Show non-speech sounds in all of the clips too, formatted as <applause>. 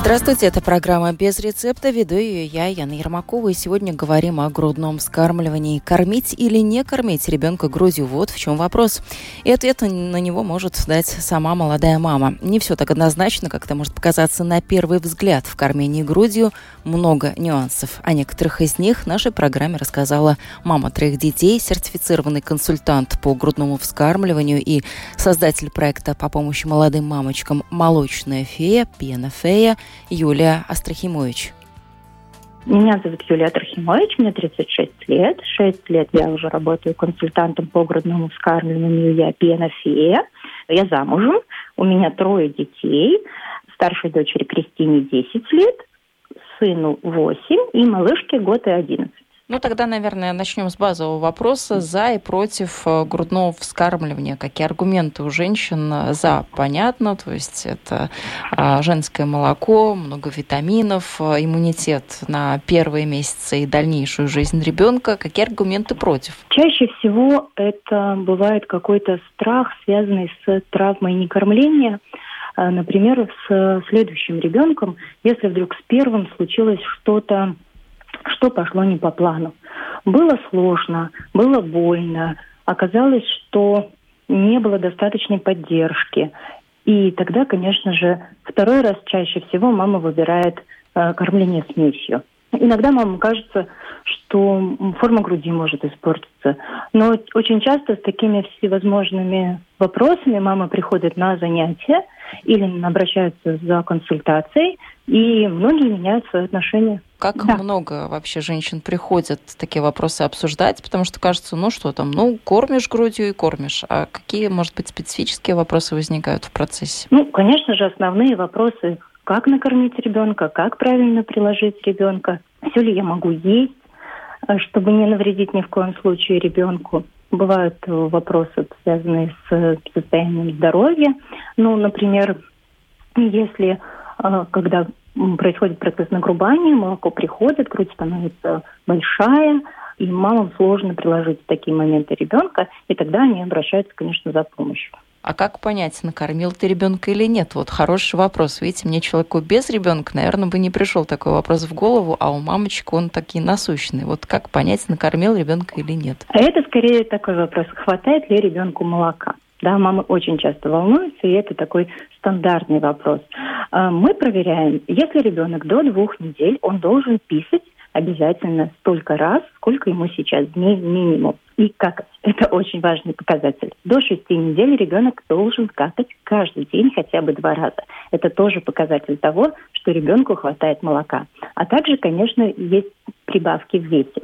Здравствуйте, это программа «Без рецепта». Веду ее я, Яна Ермакова. И сегодня говорим о грудном вскармливании. Кормить или не кормить ребенка грудью? Вот в чем вопрос. И ответ на него может дать сама молодая мама. Не все так однозначно, как это может показаться на первый взгляд. В кормлении грудью много нюансов. О некоторых из них нашей программе рассказала мама троих детей, сертифицированный консультант по грудному вскармливанию и создатель проекта по помощи молодым мамочкам «Молочная фея», «Пена фея» Юлия Астрахимович. Меня зовут Юлия Трохимович, мне 36 лет. Шесть лет я уже работаю консультантом по грудному вскармливанию, я пенофея. Я замужем, у меня трое детей. Старшей дочери Кристине 10 лет, сыну 8 и малышке год и 11. Ну, тогда, наверное, начнем с базового вопроса за и против э, грудного вскармливания. Какие аргументы у женщин за? Понятно, то есть это а, женское молоко, много витаминов, э, иммунитет на первые месяцы и дальнейшую жизнь ребенка. Какие аргументы против? Чаще всего это бывает какой-то страх, связанный с травмой некормления. Э, например, с следующим ребенком, если вдруг с первым случилось что-то что пошло не по плану. Было сложно, было больно, оказалось, что не было достаточной поддержки. И тогда, конечно же, второй раз чаще всего мама выбирает э, кормление смесью. Иногда мамам кажется, что форма груди может испортиться. Но очень часто с такими всевозможными вопросами мама приходит на занятия или обращается за консультацией, и многие меняют свои отношения. Как да. много вообще женщин приходят такие вопросы обсуждать, потому что кажется, ну что там, ну кормишь грудью и кормишь. А какие, может быть, специфические вопросы возникают в процессе? Ну, конечно же, основные вопросы как накормить ребенка, как правильно приложить ребенка, все ли я могу есть, э, чтобы не навредить ни в коем случае ребенку. Бывают э, вопросы, связанные с состоянием здоровья. Ну, например, если э, когда происходит процесс нагрубания, молоко приходит, грудь становится большая, и мамам сложно приложить в такие моменты ребенка, и тогда они обращаются, конечно, за помощью. А как понять, накормил ты ребенка или нет? Вот хороший вопрос. Видите, мне человеку без ребенка, наверное, бы не пришел такой вопрос в голову, а у мамочек он такие насущный. Вот как понять, накормил ребенка или нет? А это скорее такой вопрос, хватает ли ребенку молока? Да, мамы очень часто волнуются, и это такой стандартный вопрос. А, мы проверяем, если ребенок до двух недель, он должен писать обязательно столько раз, сколько ему сейчас дней минимум. И какать. Это <laughs> очень важный показатель. До шести недель ребенок должен какать каждый день хотя бы два раза. Это тоже показатель того, что ребенку хватает молока. А также, конечно, есть прибавки в весе.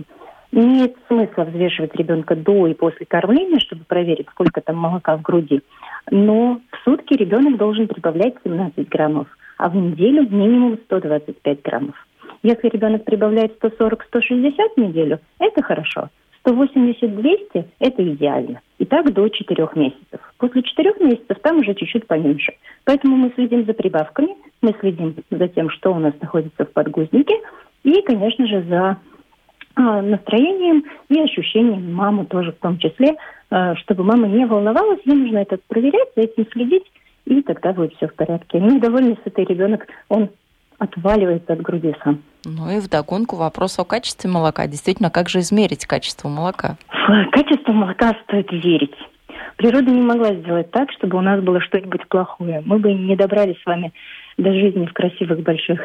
Нет смысла взвешивать ребенка до и после кормления, чтобы проверить, сколько там молока в груди. Но в сутки ребенок должен прибавлять 17 граммов, а в неделю минимум 125 граммов. Если ребенок прибавляет 140-160 в неделю, это хорошо. 180-200 – это идеально. И так до 4 месяцев. После 4 месяцев там уже чуть-чуть поменьше. Поэтому мы следим за прибавками, мы следим за тем, что у нас находится в подгузнике, и, конечно же, за а, настроением и ощущением мамы тоже в том числе, а, чтобы мама не волновалась, ей нужно это проверять, за этим следить, и тогда будет все в порядке. Ну и довольно сытый ребенок, он отваливается от груди сам. Ну и вдогонку вопрос о качестве молока. Действительно, как же измерить качество молока? Качество молока стоит верить. Природа не могла сделать так, чтобы у нас было что-нибудь плохое. Мы бы не добрались с вами до жизни в красивых больших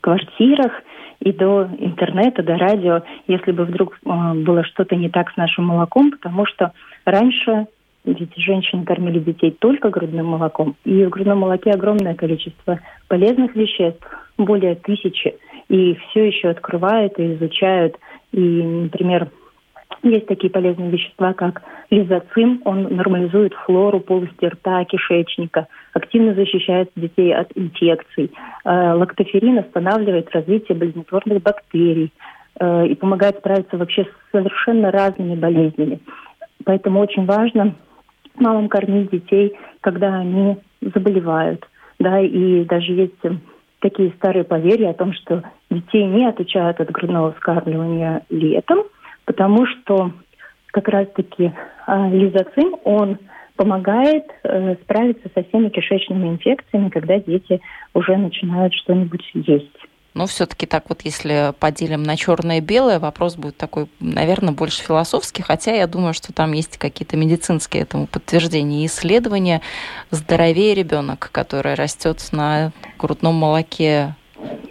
квартирах и до интернета, до радио, если бы вдруг э, было что-то не так с нашим молоком, потому что раньше ведь женщины кормили детей только грудным молоком. И в грудном молоке огромное количество полезных веществ, более тысячи. И все еще открывают и изучают. И, например, есть такие полезные вещества, как лизоцим. Он нормализует флору полости рта, кишечника, активно защищает детей от инфекций. Э, лактоферин останавливает развитие болезнетворных бактерий э, и помогает справиться вообще с совершенно разными болезнями. Поэтому очень важно мамам кормить детей, когда они заболевают. Да, и даже есть такие старые поверья о том, что детей не отучают от грудного вскармливания летом, потому что как раз-таки э, лизоцим, он помогает э, справиться со всеми кишечными инфекциями, когда дети уже начинают что-нибудь есть. Но все-таки так вот, если поделим на черное и белое, вопрос будет такой, наверное, больше философский, хотя я думаю, что там есть какие-то медицинские этому подтверждения и исследования. Здоровее ребенок, который растет на грудном молоке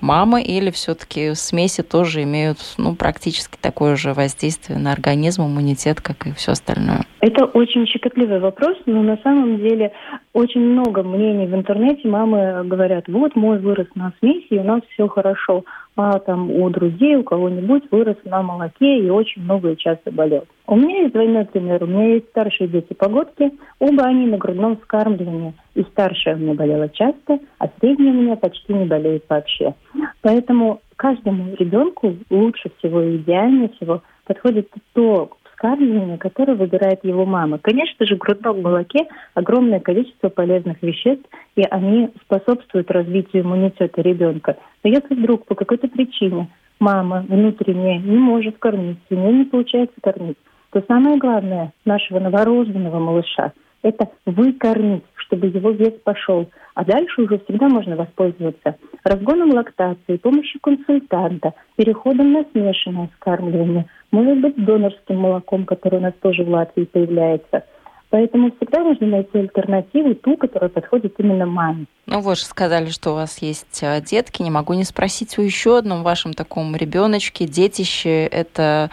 мамы или все-таки смеси тоже имеют ну, практически такое же воздействие на организм, иммунитет, как и все остальное? Это очень щекотливый вопрос, но на самом деле очень много мнений в интернете. Мамы говорят, вот мой вырос на смеси, и у нас все хорошо а там у друзей, у кого-нибудь вырос на молоке и очень много и часто болел. У меня есть двойной пример. У меня есть старшие дети-погодки. Оба они на грудном вскармливании. И старшая у меня болела часто, а средняя у меня почти не болеет вообще. Поэтому каждому ребенку лучше всего и идеальнее всего подходит то вскармливания, которое выбирает его мама. Конечно же, в грудном молоке огромное количество полезных веществ, и они способствуют развитию иммунитета ребенка. Но если вдруг по какой-то причине мама внутренняя не может кормить, у нее не получается кормить, то самое главное нашего новорожденного малыша – это выкормить, чтобы его вес пошел. А дальше уже всегда можно воспользоваться разгоном лактации, помощью консультанта, переходом на смешанное скармливание – может быть, донорским молоком, которое у нас тоже в Латвии появляется. Поэтому всегда нужно найти альтернативу, ту, которая подходит именно маме. Ну, вы же сказали, что у вас есть а, детки. Не могу не спросить о еще одном вашем таком ребеночке, детище. Это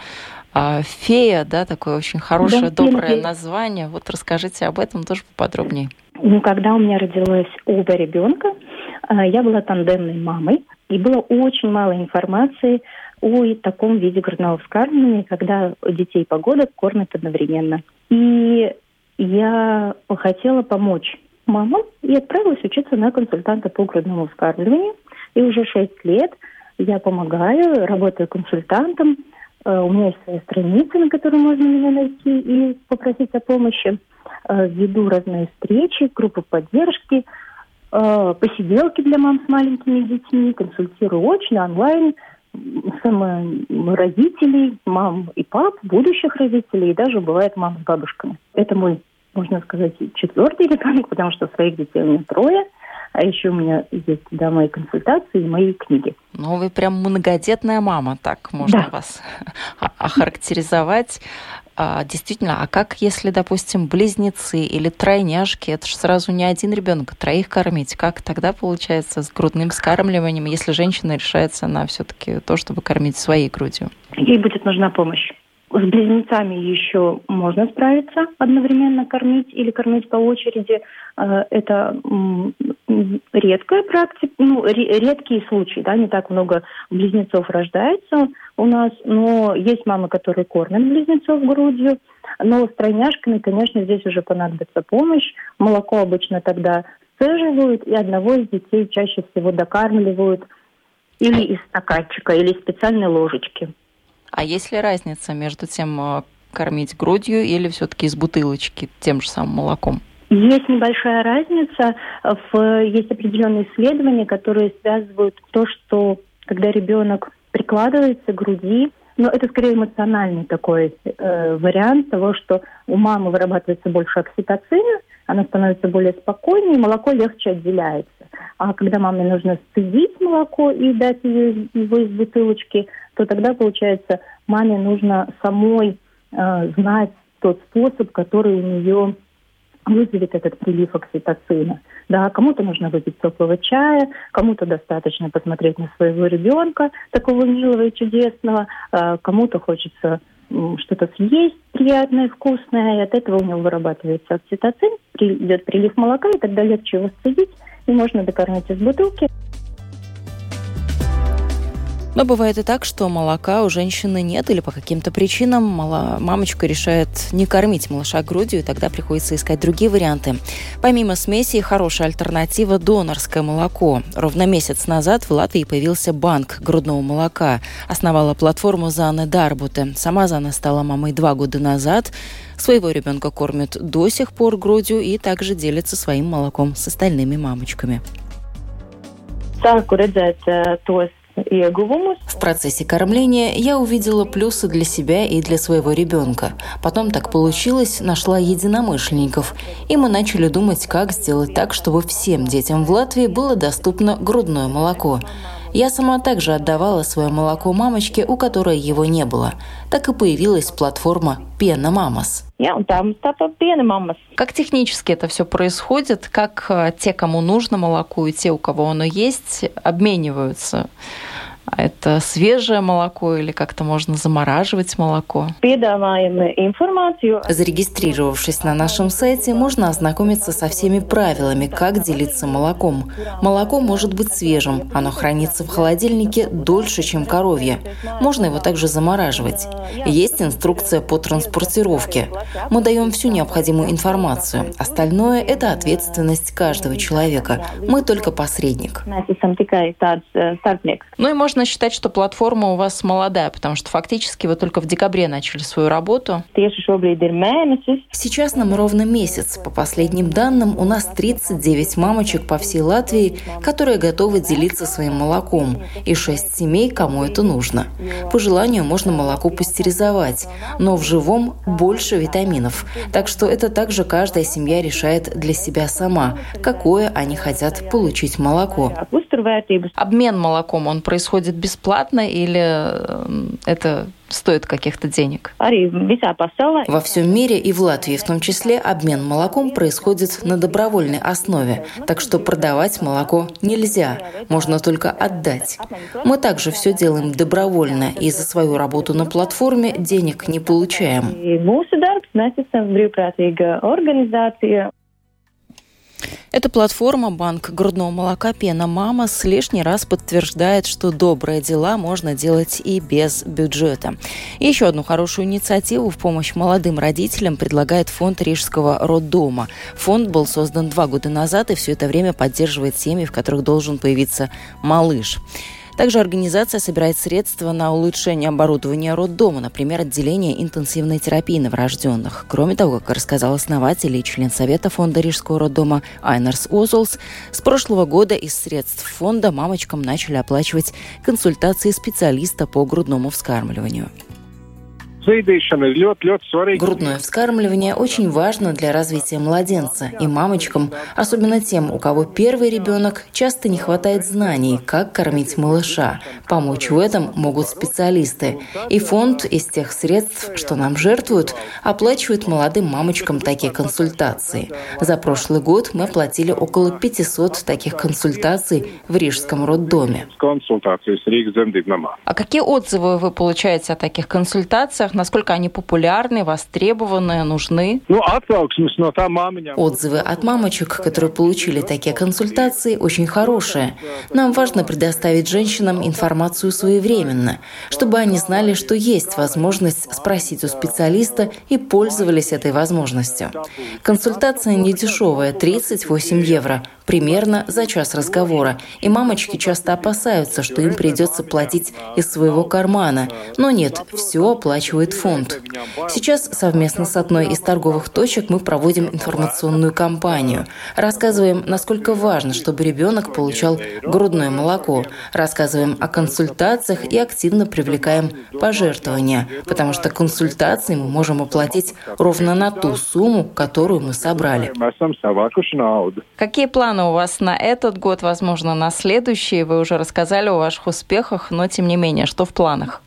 фея, да, такое очень хорошее, да, доброе фея. название. Вот расскажите об этом тоже поподробнее. Ну, когда у меня родилось оба ребенка, а, я была тандемной мамой, и было очень мало информации о таком виде грудного вскармливания, когда детей погодок кормят одновременно. И я хотела помочь мамам и отправилась учиться на консультанта по грудному вскармливанию. И уже шесть лет я помогаю, работаю консультантом. Э, у меня есть своя страница, на которой можно меня найти и попросить о помощи. Э, веду разные встречи, группы поддержки, э, посиделки для мам с маленькими детьми, консультирую очно, онлайн – родителей, мам и пап, будущих родителей, и даже бывает мам с бабушками. Это мой, можно сказать, четвертый ребенок, потому что своих детей у меня трое. А еще у меня есть да, мои консультации и мои книги. Ну, вы прям многодетная мама, так можно да. вас <laughs> охарактеризовать. А, действительно, а как если, допустим, близнецы или тройняшки, это же сразу не один ребенок, а троих кормить, как тогда получается с грудным скармливанием, если женщина решается на все-таки то, чтобы кормить своей грудью? Ей будет нужна помощь. С близнецами еще можно справиться, одновременно кормить или кормить по очереди. Э, это редкая практика, ну, редкие случаи, да, не так много близнецов рождается у нас, но есть мамы, которые кормят близнецов грудью, но с тройняшками, конечно, здесь уже понадобится помощь. Молоко обычно тогда сцеживают, и одного из детей чаще всего докармливают или из стаканчика, или из специальной ложечки. А есть ли разница между тем, э, кормить грудью или все-таки из бутылочки тем же самым молоком? Есть небольшая разница. В, есть определенные исследования, которые связывают то, что когда ребенок прикладывается к груди, но это скорее эмоциональный такой э, вариант того, что у мамы вырабатывается больше окситоцина, она становится более спокойнее, молоко легче отделяется. А когда маме нужно стыдить молоко и дать ее, его из бутылочки, то тогда, получается, маме нужно самой э, знать тот способ, который у нее вызовет этот прилив окситоцина. Да, кому-то нужно выпить теплого чая, кому-то достаточно посмотреть на своего ребенка, такого милого и чудесного, э, кому-то хочется что-то съесть приятное, вкусное, и от этого у него вырабатывается окситоцин, идет прилив молока, и тогда легче его сцедить, и можно докормить из бутылки. Но бывает и так, что молока у женщины нет или по каким-то причинам мала... мамочка решает не кормить малыша грудью, и тогда приходится искать другие варианты. Помимо смеси, хорошая альтернатива – донорское молоко. Ровно месяц назад в Латвии появился банк грудного молока. Основала платформу Заны Дарбуте. Сама Зана стала мамой два года назад. Своего ребенка кормят до сих пор грудью и также делится своим молоком с остальными мамочками. Sāku redzēt tos В процессе кормления я увидела плюсы для себя и для своего ребенка. Потом так получилось, нашла единомышленников, и мы начали думать, как сделать так, чтобы всем детям в Латвии было доступно грудное молоко. Я сама также отдавала свое молоко мамочке, у которой его не было. Так и появилась платформа «Пена Мамас». Как технически это все происходит? Как э, те, кому нужно молоко, и те, у кого оно есть, обмениваются? А это свежее молоко или как-то можно замораживать молоко? Зарегистрировавшись на нашем сайте, можно ознакомиться со всеми правилами, как делиться молоком. Молоко может быть свежим, оно хранится в холодильнике дольше, чем коровье. Можно его также замораживать. Есть инструкция по транспортировке. Мы даем всю необходимую информацию. Остальное – это ответственность каждого человека. Мы только посредник. Ну и можно можно считать, что платформа у вас молодая, потому что фактически вы только в декабре начали свою работу. Сейчас нам ровно месяц. По последним данным, у нас 39 мамочек по всей Латвии, которые готовы делиться своим молоком, и 6 семей, кому это нужно. По желанию можно молоко пастеризовать, но в живом больше витаминов. Так что это также каждая семья решает для себя сама, какое они хотят получить молоко. Обмен молоком, он происходит бесплатно или э, это стоит каких-то денег? Во всем мире и в Латвии в том числе обмен молоком происходит на добровольной основе, так что продавать молоко нельзя, можно только отдать. Мы также все делаем добровольно и за свою работу на платформе денег не получаем. Эта платформа «Банк грудного молока Пена Мамас» лишний раз подтверждает, что добрые дела можно делать и без бюджета. Еще одну хорошую инициативу в помощь молодым родителям предлагает фонд Рижского роддома. Фонд был создан два года назад и все это время поддерживает семьи, в которых должен появиться малыш. Также организация собирает средства на улучшение оборудования роддома, например, отделение интенсивной терапии новорожденных. Кроме того, как рассказал основатель и член Совета фонда Рижского роддома Айнерс Озолс, с прошлого года из средств фонда мамочкам начали оплачивать консультации специалиста по грудному вскармливанию. Грудное вскармливание очень важно для развития младенца, и мамочкам, особенно тем, у кого первый ребенок, часто не хватает знаний, как кормить малыша. Помочь в этом могут специалисты. И фонд из тех средств, что нам жертвуют, оплачивает молодым мамочкам такие консультации. За прошлый год мы оплатили около 500 таких консультаций в Рижском роддоме. А какие отзывы вы получаете о таких консультациях? Насколько они популярны, востребованы, нужны? Ну, Отзывы от мамочек, которые получили такие консультации, очень хорошие. Нам важно предоставить женщинам информацию своевременно, чтобы они знали, что есть возможность спросить у специалиста и пользовались этой возможностью. Консультация не дешевая, 38 евро, примерно за час разговора, и мамочки часто опасаются, что им придется платить из своего кармана. Но нет, все оплачивает фонд. Сейчас совместно с одной из торговых точек мы проводим информационную кампанию. Рассказываем, насколько важно, чтобы ребенок получал грудное молоко. Рассказываем о консультациях и активно привлекаем пожертвования, потому что консультации мы можем оплатить ровно на ту сумму, которую мы собрали. Какие планы у вас на этот год, возможно, на следующий? Вы уже рассказали о ваших успехах, но тем не менее, что в планах?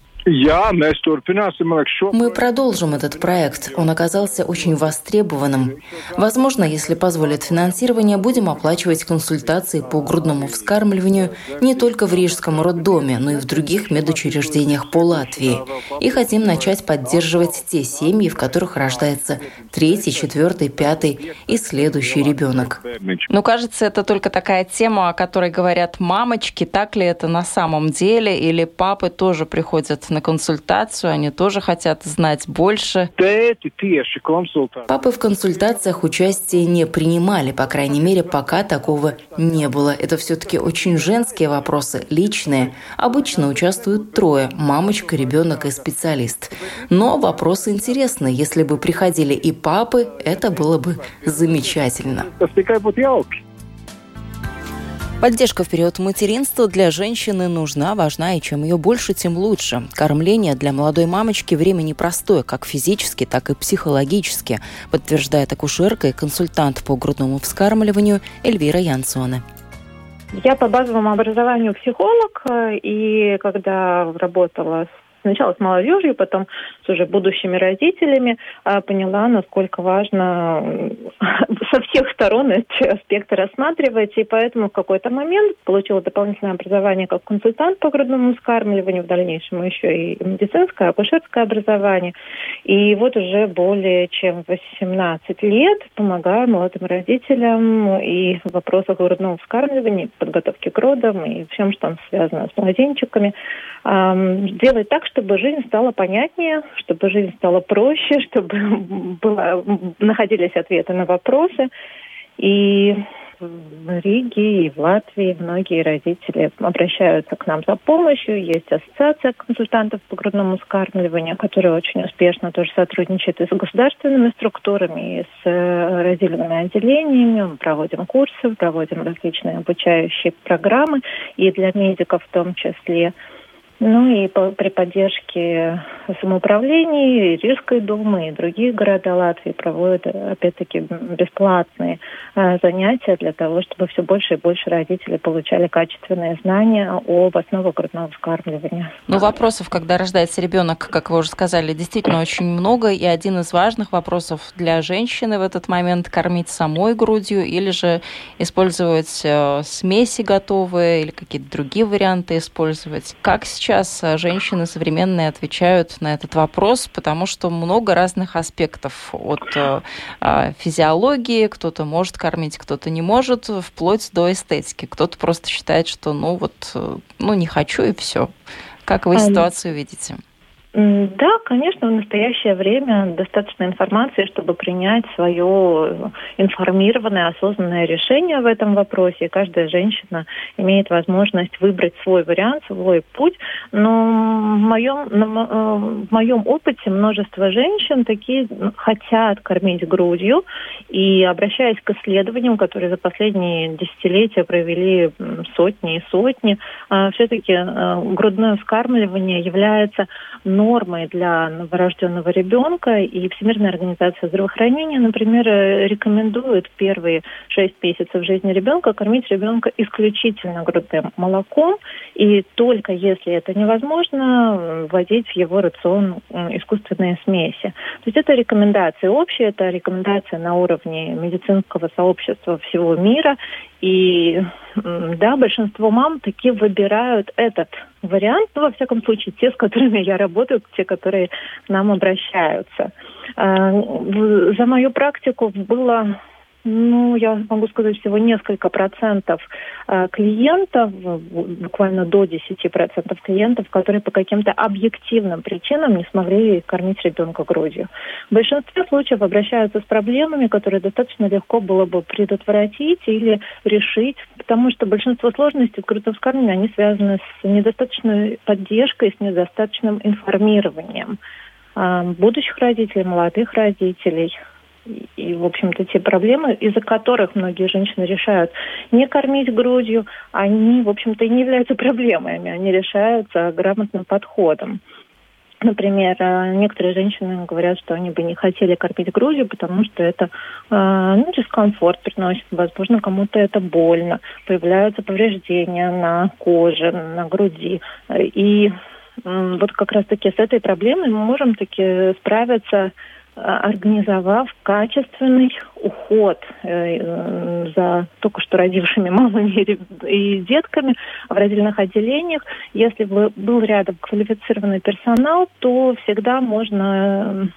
Мы продолжим этот проект. Он оказался очень востребованным. Возможно, если позволит финансирование, будем оплачивать консультации по грудному вскармливанию не только в Рижском роддоме, но и в других медучреждениях по Латвии. И хотим начать поддерживать те семьи, в которых рождается третий, четвертый, пятый и следующий ребенок. Ну, кажется, это только такая тема, о которой говорят мамочки. Так ли это на самом деле? Или папы тоже приходят на консультацию, они тоже хотят знать больше. Папы в консультациях участие не принимали, по крайней мере, пока такого не было. Это все-таки очень женские вопросы, личные. Обычно участвуют трое – мамочка, ребенок и специалист. Но вопросы интересные. Если бы приходили и папы, это было бы замечательно. Поддержка в период материнства для женщины нужна, важна, и чем ее больше, тем лучше. Кормление для молодой мамочки время непростое, как физически, так и психологически, подтверждает акушерка и консультант по грудному вскармливанию Эльвира Янсона. Я по базовому образованию психолог, и когда работала сначала с молодежью, потом с уже будущими родителями, а, поняла, насколько важно <laughs> со всех сторон эти аспекты рассматривать. И поэтому в какой-то момент получила дополнительное образование как консультант по грудному вскармливанию, в дальнейшем еще и медицинское, акушерское образование. И вот уже более чем 18 лет помогаю молодым родителям и в вопросах грудного вскармливания, подготовки к родам и всем, что связано с младенчиками, делать так, чтобы жизнь стала понятнее, чтобы жизнь стала проще, чтобы <laughs> было, находились ответы на вопросы. И в Риге и в Латвии многие родители обращаются к нам за помощью. Есть ассоциация консультантов по грудному вскармливанию, которая очень успешно тоже сотрудничает и с государственными структурами, и с э, родильными отделениями. Мы проводим курсы, проводим различные обучающие программы и для медиков в том числе. Ну и по, при поддержке самоуправления, Рижской думы и другие города Латвии проводят, опять-таки, бесплатные э, занятия для того, чтобы все больше и больше родителей получали качественные знания об основах грудного вскармливания. Ну, вопросов, когда рождается ребенок, как вы уже сказали, действительно очень много. И один из важных вопросов для женщины в этот момент кормить самой грудью или же использовать э, смеси готовые или какие-то другие варианты использовать. Как сейчас сейчас э, женщины современные отвечают на этот вопрос, потому что много разных аспектов от э, а, физиологии, кто-то может кормить, кто-то не может, вплоть до эстетики. Кто-то просто считает, что ну вот, э, ну не хочу и все. Как вы ситуацию видите? Да, конечно, в настоящее время достаточно информации, чтобы принять свое информированное, осознанное решение в этом вопросе. Каждая женщина имеет возможность выбрать свой вариант, свой путь. Но в моем, э, в моем опыте множество женщин такие хотят кормить грудью. И обращаясь к исследованиям, которые за последние десятилетия провели сотни и сотни, э, все-таки э, грудное вскармливание является нормой для новорожденного ребенка, и Всемирная организация здравоохранения, например, рекомендует первые шесть месяцев жизни ребенка кормить ребенка исключительно грудным молоком, и только если это невозможно, вводить в его рацион искусственные смеси. То есть это рекомендации общие, это рекомендация на уровне медицинского сообщества всего мира, и да, большинство мам таки выбирают этот вариант, ну, во всяком случае, те, с которыми я работаю, те, которые к нам обращаются. А, за мою практику было ну, я могу сказать, всего несколько процентов э, клиентов, буквально до 10 процентов клиентов, которые по каким-то объективным причинам не смогли кормить ребенка грудью. В большинстве случаев обращаются с проблемами, которые достаточно легко было бы предотвратить или решить, потому что большинство сложностей в грудном вскармливании, они связаны с недостаточной поддержкой, с недостаточным информированием э, будущих родителей, молодых родителей – и, в общем-то, те проблемы, из-за которых многие женщины решают не кормить грудью, они, в общем-то, и не являются проблемами, они решаются грамотным подходом. Например, э, некоторые женщины говорят, что они бы не хотели кормить грудью, потому что это э, ну, дискомфорт приносит, возможно, кому-то это больно, появляются повреждения на коже, на груди. И вот как раз-таки с этой проблемой мы можем таки справиться организовав качественный уход э, за только что родившими мамами <laughs> и детками в родильных отделениях. Если бы был рядом квалифицированный персонал, то всегда можно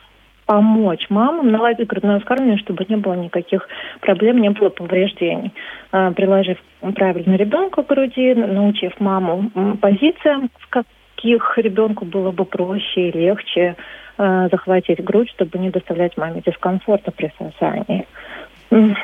помочь мамам наладить грудное вскармливание, чтобы не было никаких проблем, не было повреждений. Приложив правильно ребенка к груди, научив маму позициям, в каких ребенку было бы проще и легче э, захватить грудь, чтобы не доставлять маме дискомфорта при сосании. Ну,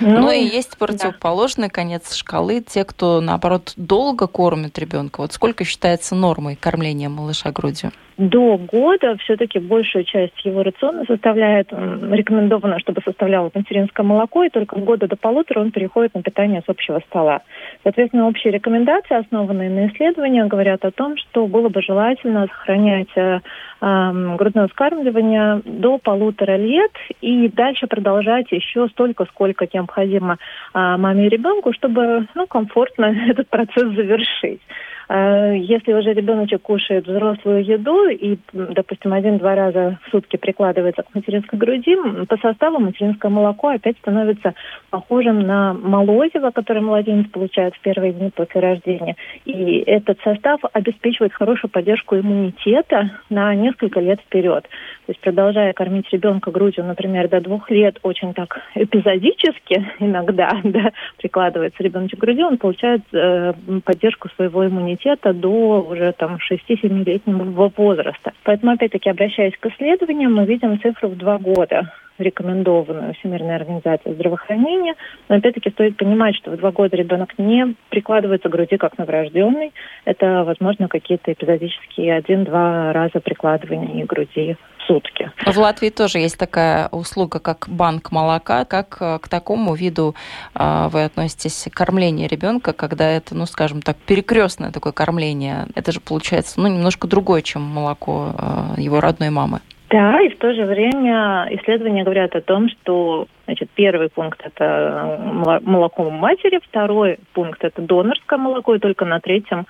ну и есть противоположный да. конец шкалы, те, кто, наоборот, долго кормит ребенка. Вот сколько считается нормой кормления малыша грудью? До года все-таки большую часть его рациона составляет, рекомендовано, чтобы составляло материнское молоко, и только с года до полутора он переходит на питание с общего стола. Соответственно, общие рекомендации, основанные на исследованиях, говорят о том, что было бы желательно сохранять э, грудное вскармливание до полутора лет и дальше продолжать еще столько, сколько необходимо э, маме и ребенку, чтобы ну, комфортно <laughs> этот процесс завершить. Э, если уже ребеночек кушает взрослую еду и, допустим, один-два раза в сутки прикладывается к материнской груди, по составу материнское молоко опять становится похожим на молозиво, которое младенец получает в первые дни после рождения. И этот состав обеспечивает хорошую поддержку иммунитета на несколько лет вперед. То есть продолжая кормить ребенка грудью, например, до двух лет, очень так эпизодически <laughs> иногда да, прикладывается ребеночек к груди, он получает э, поддержку своего иммунитета иммунитета до уже там 6-7-летнего возраста. Поэтому, опять-таки, обращаясь к исследованиям, мы видим цифру в два года рекомендованную Всемирной организацией здравоохранения. Но опять-таки стоит понимать, что в два года ребенок не прикладывается к груди как новорожденный. Это, возможно, какие-то эпизодические один-два раза прикладывания груди сутки. В Латвии тоже есть такая услуга, как банк молока. Как э, к такому виду э, вы относитесь кормление ребенка, когда это, ну, скажем так, перекрестное такое кормление? Это же получается, ну, немножко другое, чем молоко э, его родной мамы. Да, и в то же время исследования говорят о том, что значит, первый пункт это молоко матери, второй пункт это донорское молоко, и только на третьем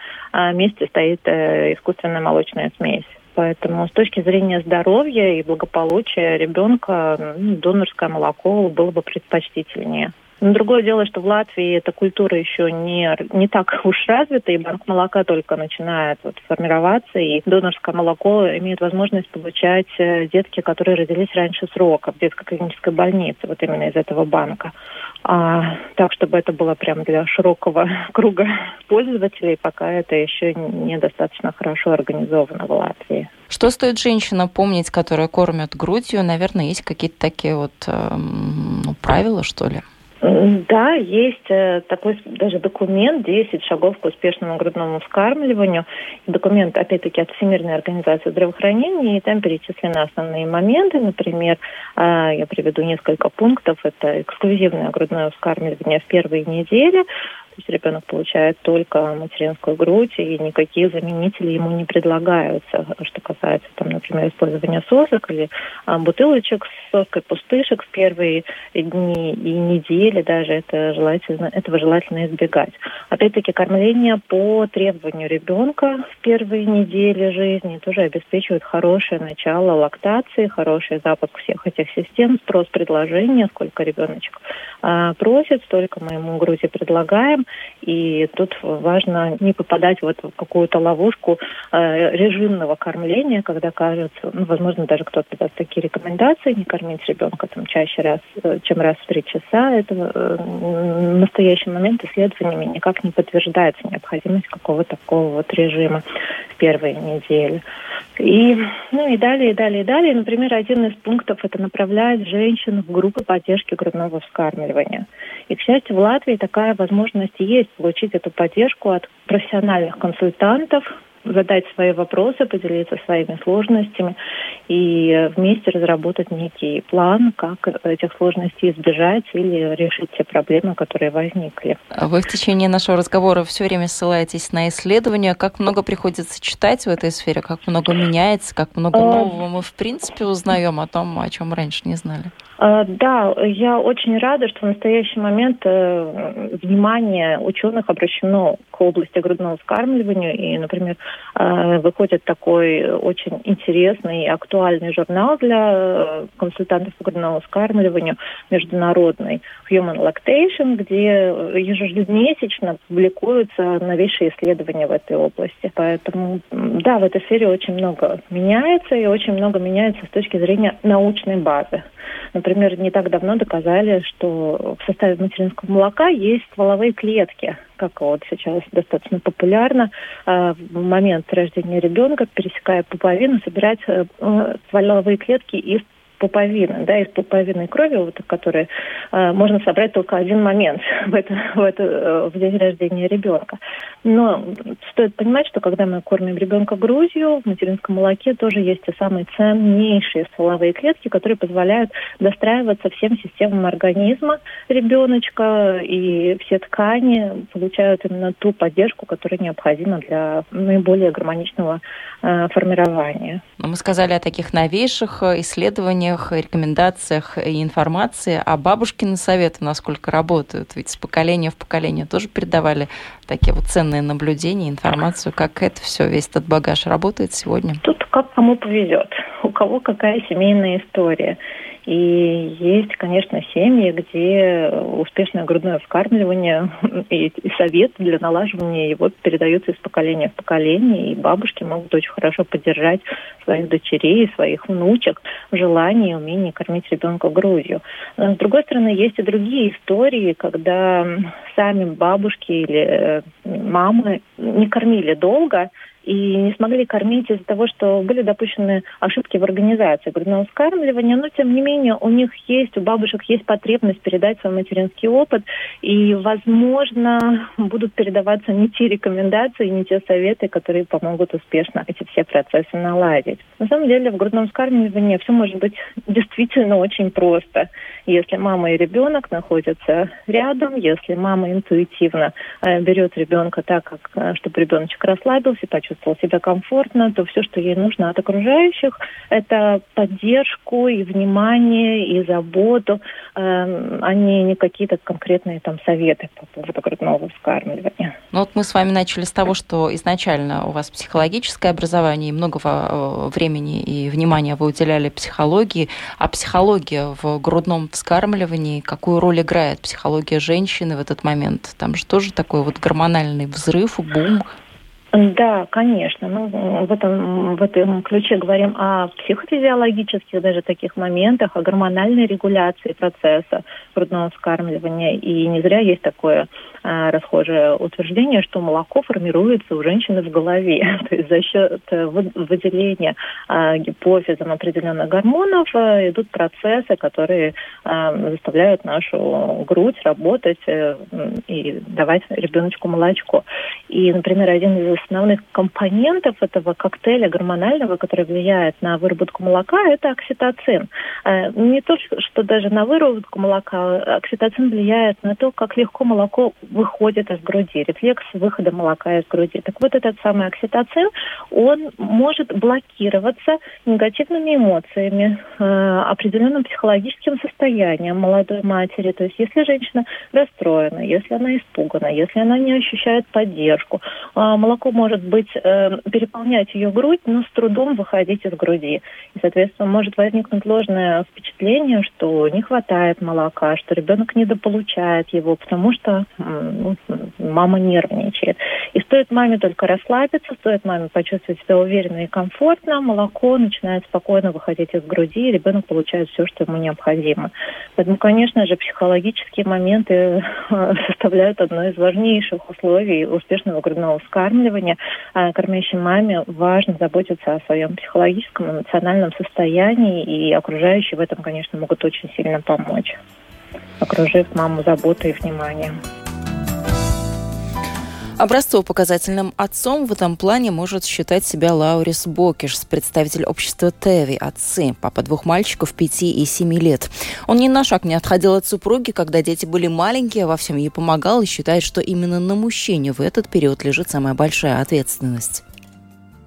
месте стоит искусственная молочная смесь. Поэтому с точки зрения здоровья и благополучия ребенка ну, донорское молоко было бы предпочтительнее. Но другое дело, что в Латвии эта культура еще не, не так <laughs> уж развита, и банк молока только начинает вот, формироваться, и донорское молоко имеет возможность получать э, детки, которые родились раньше срока в детской клинической больнице, вот именно из этого банка. А, так, чтобы это было прямо для широкого <laughs> круга пользователей, пока это еще недостаточно хорошо организовано в Латвии. Что стоит женщина помнить, которая кормит грудью? Наверное, есть какие-то такие вот э, ну, правила, что ли? Да, есть э, такой даже документ «10 шагов к успешному грудному вскармливанию». Документ, опять-таки, от Всемирной организации здравоохранения, и там перечислены основные моменты. Например, э, я приведу несколько пунктов. Это эксклюзивное грудное вскармливание в первые недели, то есть ребенок получает только материнскую грудь, и никакие заменители ему не предлагаются. Что касается, там, например, использования сосок или а, бутылочек с соской, пустышек в первые дни и недели даже, это желательно, этого желательно избегать. Опять-таки, кормление по требованию ребенка в первые недели жизни тоже обеспечивает хорошее начало лактации, хороший запуск всех этих систем, спрос предложения, сколько ребеночек а, просит, столько мы ему груди предлагаем. И тут важно не попадать вот в какую-то ловушку э, режимного кормления, когда кажется, ну, возможно, даже кто-то даст такие рекомендации, не кормить ребенка там чаще раз, э, чем раз в три часа. Это э, в настоящий момент исследованиями никак не подтверждается необходимость какого-то такого вот режима в первые недели. И, ну и далее, и далее, и далее. Например, один из пунктов это направлять женщин в группы поддержки грудного вскармливания. И, к счастью, в Латвии такая возможность есть, получить эту поддержку от профессиональных консультантов, задать свои вопросы, поделиться своими сложностями и вместе разработать некий план, как этих сложностей избежать или решить те проблемы, которые возникли. Вы в течение нашего разговора все время ссылаетесь на исследования. Как много приходится читать в этой сфере, как много меняется, как много а, нового мы в принципе узнаем о том, о чем раньше не знали? А, да, я очень рада, что в настоящий момент э, внимание ученых обращено к области грудного вскармливания. И, например, э, выходит такой очень интересный и актуальный журнал для э, консультантов по грудному вскармливанию международный Human Lactation, где ежемесячно публикуются новейшие исследования в этой области. Поэтому, да, в этой сфере очень много меняется, и очень много меняется с точки зрения научной базы. Например, не так давно доказали, что в составе материнского молока есть стволовые клетки, как вот сейчас достаточно популярно, э, в момент рождения ребенка, пересекая пуповину, собирать э, стволовые клетки из пуповины, да, из пуповины крови, вот, которой э, можно собрать только один момент <laughs> в, это, в, это, э, в день рождения ребенка. Но стоит понимать, что когда мы кормим ребенка грудью, в материнском молоке тоже есть те самые ценнейшие стволовые клетки, которые позволяют достраиваться всем системам организма ребеночка, и все ткани получают именно ту поддержку, которая необходима для наиболее гармоничного э, формирования. Мы сказали о таких новейших э, исследованиях, рекомендациях и информации, а бабушкины советы насколько работают? Ведь с поколения в поколение тоже передавали такие вот ценные наблюдения, информацию, как это все, весь этот багаж работает сегодня? Тут как кому повезет, у кого какая семейная история. И есть, конечно, семьи, где успешное грудное вскармливание <laughs> и, и совет для налаживания его передаются из поколения в поколение, и бабушки могут очень хорошо поддержать своих дочерей, своих внучек в желании и умении кормить ребенка грудью. Но, с другой стороны, есть и другие истории, когда сами бабушки или э, мамы не кормили долго, и не смогли кормить из-за того, что были допущены ошибки в организации грудного вскармливания, но тем не менее у них есть, у бабушек есть потребность передать свой материнский опыт, и, возможно, будут передаваться не те рекомендации, не те советы, которые помогут успешно эти все процессы наладить. На самом деле в грудном вскармливании все может быть действительно очень просто. Если мама и ребенок находятся рядом, если мама интуитивно э, берет ребенка так, как, э, чтобы ребеночек расслабился, почувствовал почувствовала себя комфортно, то все, что ей нужно от окружающих, это поддержку и внимание, и заботу, э, а не, не какие-то конкретные там советы по поводу грудного вскармливания. Ну вот мы с вами начали с того, что изначально у вас психологическое образование, и много э, времени и внимания вы уделяли психологии, а психология в грудном вскармливании, какую роль играет психология женщины в этот момент? Там же тоже такой вот гормональный взрыв, бум. Да, конечно. Ну, в, этом, в этом ключе говорим о психофизиологических даже таких моментах, о гормональной регуляции процесса грудного вскармливания. И не зря есть такое а, расхожее утверждение, что молоко формируется у женщины в голове. <laughs> То есть за счет э, выделения а, гипофизом определенных гормонов а, идут процессы, которые а, заставляют нашу грудь работать а, и давать ребеночку молочко. И, например, один из основных компонентов этого коктейля гормонального, который влияет на выработку молока, это окситоцин. Э, не то, что даже на выработку молока, окситоцин влияет на то, как легко молоко выходит из груди, рефлекс выхода молока из груди. Так вот этот самый окситоцин, он может блокироваться негативными эмоциями, э, определенным психологическим состоянием молодой матери. То есть если женщина расстроена, если она испугана, если она не ощущает поддержку, э, молоко может быть э, переполнять ее грудь, но с трудом выходить из груди. И, соответственно, может возникнуть ложное впечатление, что не хватает молока, что ребенок недополучает его, потому что э, мама нервничает. И стоит маме только расслабиться, стоит маме почувствовать себя уверенно и комфортно, молоко начинает спокойно выходить из груди, и ребенок получает все, что ему необходимо. Поэтому, конечно же, психологические моменты э, <laughs> составляют одно из важнейших условий успешного грудного вскармливания плане а, кормящей маме важно заботиться о своем психологическом, эмоциональном состоянии, и окружающие в этом, конечно, могут очень сильно помочь, окружив маму заботой и вниманием. Образцово-показательным отцом в этом плане может считать себя Лаурис Бокиш, представитель общества Теви, отцы, папа двух мальчиков пяти и семи лет. Он ни на шаг не отходил от супруги, когда дети были маленькие, во всем ей помогал и считает, что именно на мужчине в этот период лежит самая большая ответственность.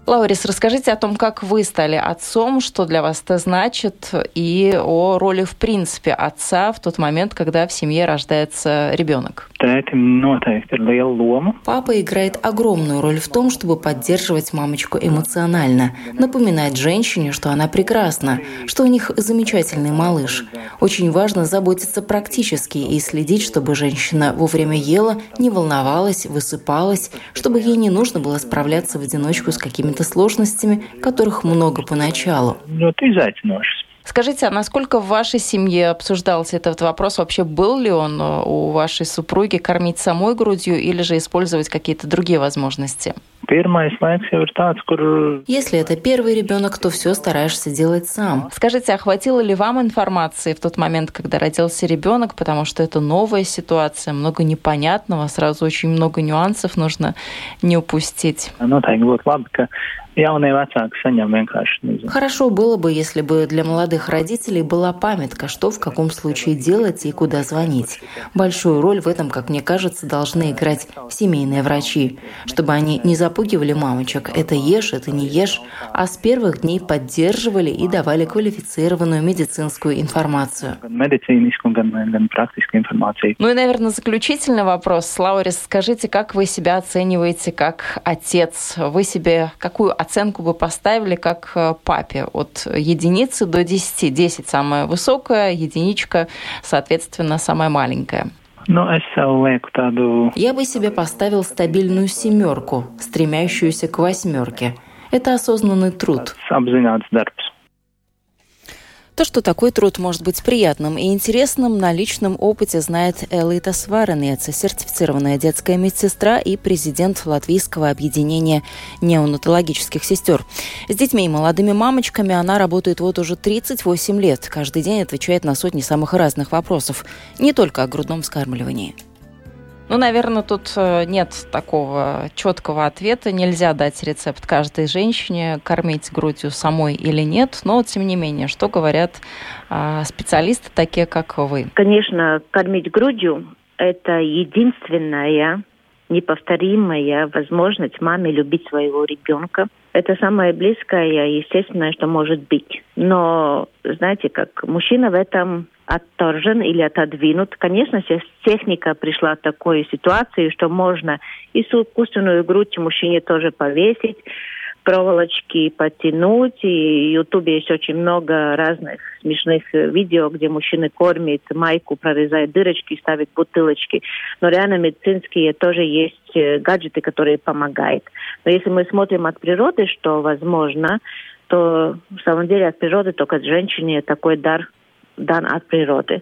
Лаурис, расскажите о том, как вы стали отцом, что для вас это значит, и о роли, в принципе, отца в тот момент, когда в семье рождается ребенок. Папа играет огромную роль в том, чтобы поддерживать мамочку эмоционально, напоминать женщине, что она прекрасна, что у них замечательный малыш. Очень важно заботиться практически и следить, чтобы женщина вовремя ела, не волновалась, высыпалась, чтобы ей не нужно было справляться в одиночку с какими-то какими-то сложностями, которых много поначалу. Скажите, а насколько в вашей семье обсуждался этот вопрос? Вообще был ли он э, у вашей супруги кормить самой грудью или же использовать какие-то другие возможности? Если это первый ребенок, то все стараешься делать сам. Скажите, а хватило ли вам информации в тот момент, когда родился ребенок, потому что это новая ситуация, много непонятного, сразу очень много нюансов нужно не упустить? Ну, так вот, ладно, jaunie vecāki saņem vienkārši nezinu. Хорошо было бы, если бы для молодых родителей была памятка, что в каком случае делать и куда звонить. Большую роль в этом, как мне кажется, должны играть семейные врачи, чтобы они не запугивали мамочек «это ешь, это не ешь», а с первых дней поддерживали и давали квалифицированную медицинскую информацию. Ну и, наверное, заключительный вопрос. Лаурис, скажите, как вы себя оцениваете как отец? Вы себе какую оценку бы поставили как э, папе от единицы до 10? 10 самая высокая, единичка, соответственно, самая маленькая. Ну, Я бы себе поставил стабильную семерку, стремящуюся к восьмерке. Это осознанный труд. То, что такой труд может быть приятным и интересным, на личном опыте знает Элита Сваренец, сертифицированная детская медсестра и президент Латвийского объединения неонатологических сестер. С детьми и молодыми мамочками она работает вот уже 38 лет. Каждый день отвечает на сотни самых разных вопросов, не только о грудном вскармливании. Ну, наверное, тут э, нет такого четкого ответа. Нельзя дать рецепт каждой женщине, кормить грудью самой или нет. Но, тем не менее, что говорят а, специалисты, такие как вы? Конечно, кормить грудью – это единственная неповторимая возможность маме любить своего ребенка. Это самое близкое, естественное, что может быть. Но, знаете, как мужчина в этом отторжен или отодвинут. Конечно, сейчас техника пришла к такой ситуации, что можно и искусственную грудь мужчине тоже повесить, проволочки потянуть. И в Ютубе есть очень много разных смешных видео, где мужчины кормят майку, прорезают дырочки, ставят бутылочки. Но реально медицинские тоже есть э, гаджеты, которые помогают. Но если мы смотрим от природы, что возможно, то в самом деле от природы только женщине такой дар дан от природы.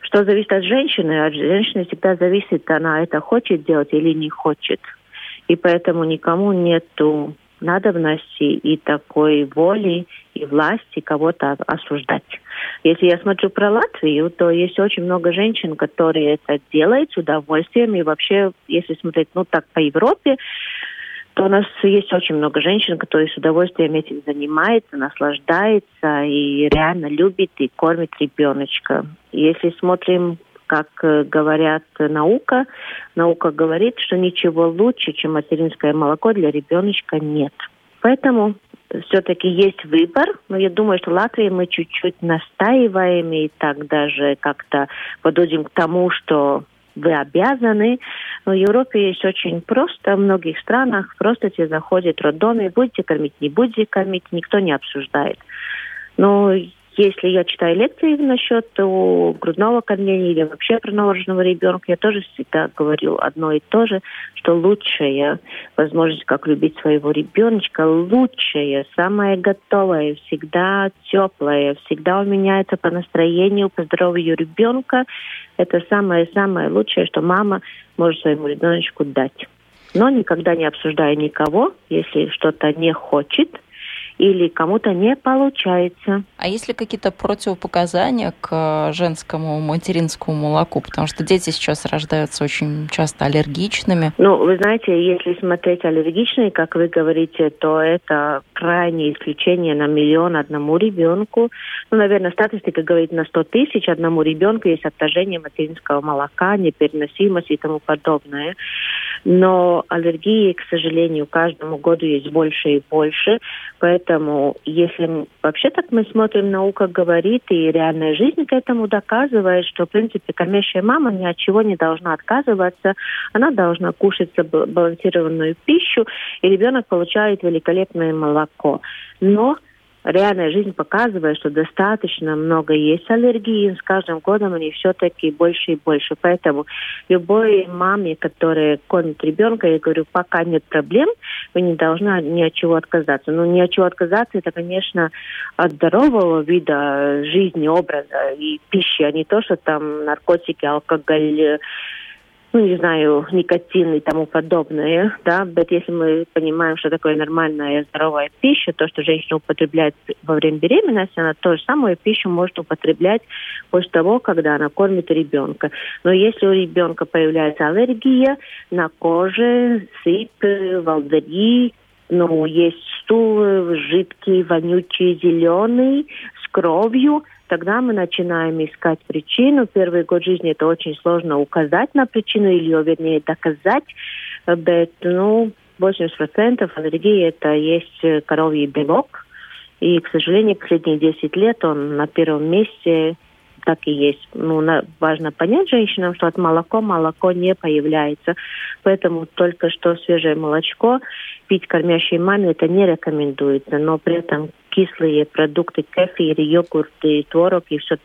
Что зависит от женщины? От женщины всегда зависит, она это хочет делать или не хочет. И поэтому никому нету надобности и такой воли и власти кого-то осуждать. Если я смотрю про Латвию, то есть очень много женщин, которые это делают с удовольствием. И вообще, если смотреть, ну так по Европе, то у нас есть очень много женщин, которые с удовольствием этим занимаются, наслаждаются и реально любят и кормят ребеночка. Если смотрим как э, говорят наука, наука говорит, что ничего лучше, чем материнское молоко для ребеночка нет. Поэтому все-таки есть выбор, но я думаю, что Латвии мы чуть-чуть настаиваем и так даже как-то подходим к тому, что вы обязаны. Но в Европе есть очень просто, в многих странах просто тебе заходит роддоме, будете кормить, не будете кормить, никто не обсуждает. Но если я читаю лекции насчет грудного кормления или вообще про новорожденного ребенка, я тоже всегда говорю одно и то же, что лучшая возможность, как любить своего ребеночка, лучшая, самая готовая, всегда теплая, всегда он меняется по настроению, по здоровью ребенка. Это самое-самое лучшее, что мама может своему ребеночку дать. Но никогда не обсуждая никого, если что-то не хочет – или кому-то не получается. А есть ли какие-то противопоказания к женскому материнскому молоку? Потому что дети сейчас рождаются очень часто аллергичными. Ну, вы знаете, если смотреть аллергичные, как вы говорите, то это крайнее исключение на миллион одному ребенку. Ну, наверное, статистика говорит на 100 тысяч одному ребенку есть отторжение материнского молока, непереносимость и тому подобное. Но аллергии, к сожалению, каждому году есть больше и больше. Поэтому, если вообще так мы смотрим, наука говорит, и реальная жизнь к этому доказывает, что, в принципе, кормящая мама ни от чего не должна отказываться. Она должна кушать сбалансированную пищу, и ребенок получает великолепное молоко. Но реальная жизнь показывает, что достаточно много есть аллергии, и с каждым годом они все-таки больше и больше. Поэтому любой маме, которая кормит ребенка, я говорю, пока нет проблем, вы не должны ни от чего отказаться. Но ни от чего отказаться, это, конечно, от здорового вида жизни, образа и пищи, а не то, что там наркотики, алкоголь, ну, не знаю, никотин и тому подобное, да, но если мы понимаем, что такое нормальная здоровая пища, то, что женщина употребляет во время беременности, она ту же самую пищу может употреблять после того, когда она кормит ребенка. Но если у ребенка появляется аллергия на коже, сыпь, волдыри, ну, есть стул жидкий, вонючий, зеленый, с кровью – тогда мы начинаем искать причину. Первый год жизни это очень сложно указать на причину или ее, вернее, доказать. Но, ну, 80% аллергии это есть коровий белок. И, к сожалению, последние 10 лет он на первом месте так и есть. Ну, на, важно понять женщинам, что от молока молоко не появляется. Поэтому только что свежее молочко пить кормящей маме это не рекомендуется. Но при этом кислые продукты, кефир, йогурты, творог и все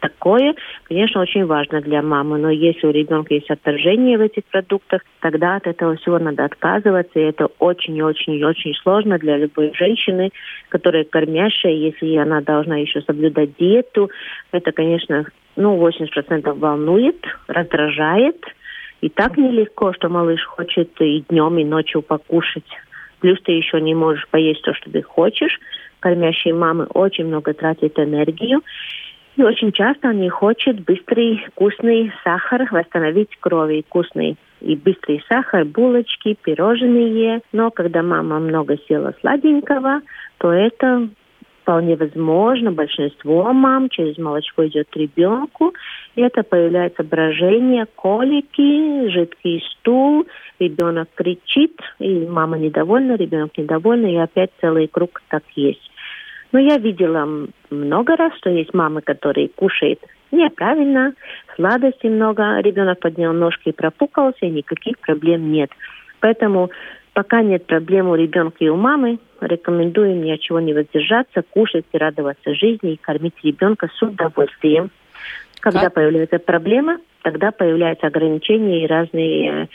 такое, конечно, очень важно для мамы. Но если у ребенка есть отторжение в этих продуктах, тогда от этого всего надо отказываться. И это очень-очень-очень сложно для любой женщины, которая кормящая, если она должна еще соблюдать диету. Это, конечно, ну, 80% волнует, раздражает. И так нелегко, что малыш хочет и днем, и ночью покушать. Плюс ты еще не можешь поесть то, что ты хочешь. Кормящие мамы очень много тратят энергию. И очень часто они хотят быстрый, вкусный сахар, восстановить крови вкусный и быстрый сахар, булочки, пирожные. Но когда мама много съела сладенького, то это вполне возможно. Большинство мам через молочко идет ребенку. И это появляется брожение, колики, жидкий стул. Ребенок кричит, и мама недовольна, ребенок недовольна, и опять целый круг так есть. Но я видела много раз, что есть мамы, которые кушают неправильно, сладости много, ребенок поднял ножки и пропукался, и никаких проблем нет. Поэтому пока нет проблем у ребенка и у мамы, рекомендуем ни от чего не воздержаться, кушать и радоваться жизни, и кормить ребенка с удовольствием. Когда как? появляется проблема, тогда появляются ограничения и разные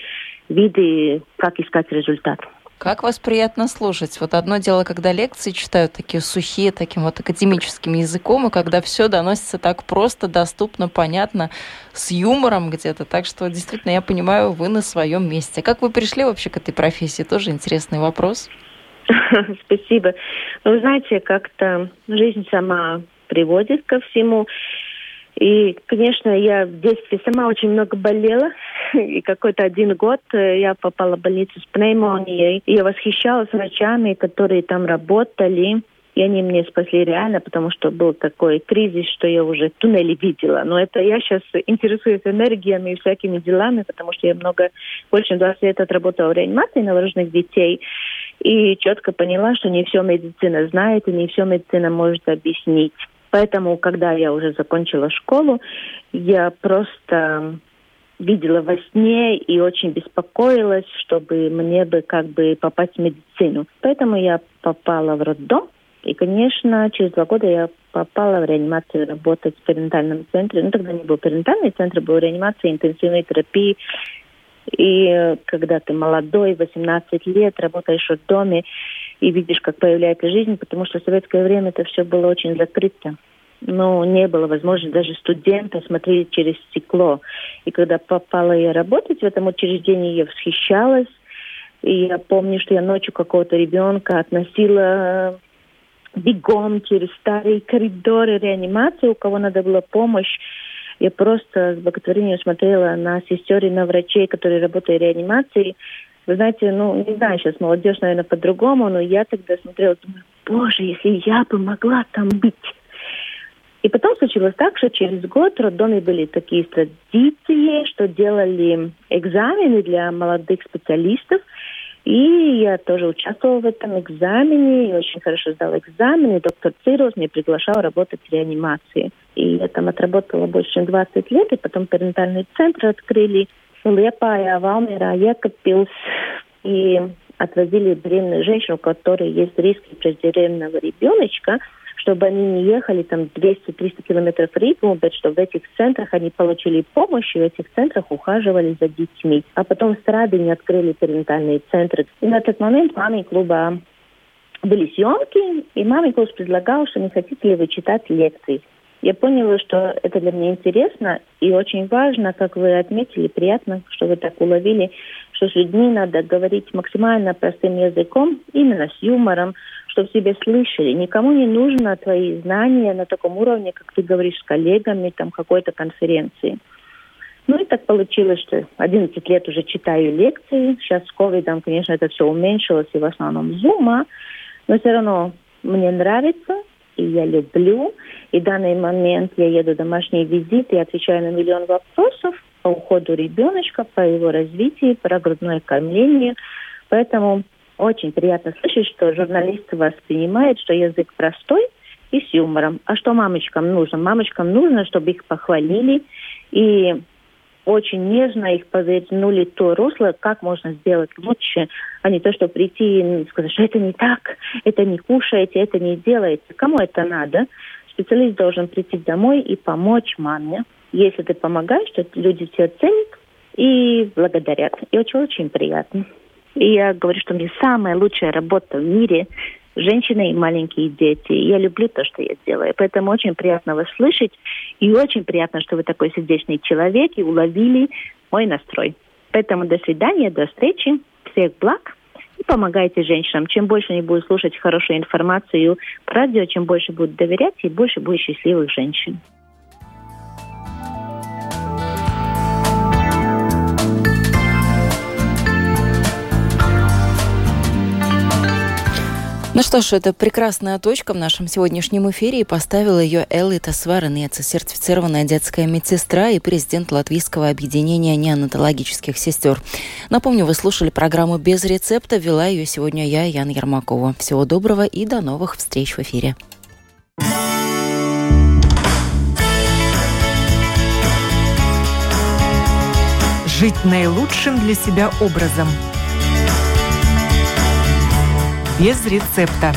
виды, как искать результат. Как вас приятно слушать. Вот одно дело, когда лекции читают такие сухие, таким вот академическим языком, и когда все доносится так просто, доступно, понятно, с юмором где-то. Так что действительно я понимаю, вы на своем месте. Как вы пришли вообще к этой профессии? Тоже интересный вопрос. <laughs> Спасибо. Вы знаете, как-то жизнь сама приводит ко всему. И, конечно, я в детстве сама очень много болела. <laughs> И какой-то один год э, я попала в больницу с пневмонией. И я восхищалась врачами, которые там работали. И они мне спасли реально, потому что был такой кризис, что я уже туннели видела. Но это я сейчас интересуюсь энергиями и всякими делами, потому что я много, больше 20 лет отработала в реанимации новорожденных детей. И четко поняла, что не все медицина знает и не все медицина может объяснить. Поэтому, когда я уже закончила школу, я просто видела во сне и очень беспокоилась, чтобы мне бы как бы попасть в медицину. Поэтому я попала в роддом. И, конечно, через два года я попала в реанимацию работать в перинатальном центре. Ну, тогда не был перинатальный центр, был реанимация интенсивной терапии. И когда ты молодой, 18 лет, работаешь в доме, и видишь, как появляется жизнь, потому что в советское время это все было очень закрыто. Ну, не было возможности, даже студенты смотрели через стекло. И когда попала я работать в этом учреждении, я восхищалась. И я помню, что я ночью какого-то ребенка относила бегом через старые коридоры реанимации, у кого надо было помощь. Я просто с благотворением смотрела на сестер и на врачей, которые работают в реанимации. Вы знаете, ну, не знаю, сейчас молодежь, наверное, по-другому, но я тогда смотрела, думаю, боже, если я бы могла там быть. И потом случилось так, что через год в роддоме были такие традиции, что делали экзамены для молодых специалистов. И я тоже участвовала в этом экзамене, и очень хорошо сдала экзамен, и доктор Цирос меня приглашал работать в реанимации. И я там отработала больше, чем 20 лет, и потом перинатальный центр открыли. Лепая, Валмера, Екапилс и отвозили беременную женщину, у которой есть риски преждевременного ребеночка, чтобы они не ехали там 200-300 километров в Ригу, что в этих центрах они получили помощь, и в этих центрах ухаживали за детьми. А потом в Страдине открыли перинатальные центры. И на тот момент маме клуба были съемки, и маме клуб предлагал, что не хотите ли вы читать лекции. Я поняла, что это для меня интересно и очень важно, как вы отметили, приятно, что вы так уловили, что с людьми надо говорить максимально простым языком, именно с юмором, чтобы тебя слышали. Никому не нужно твои знания на таком уровне, как ты говоришь с коллегами, там, какой-то конференции. Ну и так получилось, что 11 лет уже читаю лекции. Сейчас с ковидом, конечно, это все уменьшилось, и в основном зума. Но все равно мне нравится, и я люблю. И в данный момент я еду домашние визиты и отвечаю на миллион вопросов по уходу ребеночка, по его развитию, про грудное кормление. Поэтому очень приятно слышать, что журналист воспринимает, что язык простой и с юмором. А что мамочкам нужно? Мамочкам нужно, чтобы их похвалили и очень нежно их повернули то русло, как можно сделать лучше, а не то, что прийти и сказать, что это не так, это не кушаете, это не делаете. Кому это надо? Специалист должен прийти домой и помочь маме. Если ты помогаешь, то люди тебя ценят и благодарят. И очень-очень приятно. И я говорю, что мне самая лучшая работа в мире женщины и маленькие дети. Я люблю то, что я делаю. Поэтому очень приятно вас слышать. И очень приятно, что вы такой сердечный человек и уловили мой настрой. Поэтому до свидания, до встречи. Всех благ. И помогайте женщинам. Чем больше они будут слушать хорошую информацию по радио, чем больше будут доверять, и больше будет счастливых женщин. Ну что ж, это прекрасная точка в нашем сегодняшнем эфире, и поставила ее Элита Сваренец, сертифицированная детская медсестра и президент Латвийского объединения неонатологических сестер. Напомню, вы слушали программу «Без рецепта», вела ее сегодня я, Яна Ермакова. Всего доброго и до новых встреч в эфире. Жить наилучшим для себя образом – без рецепта.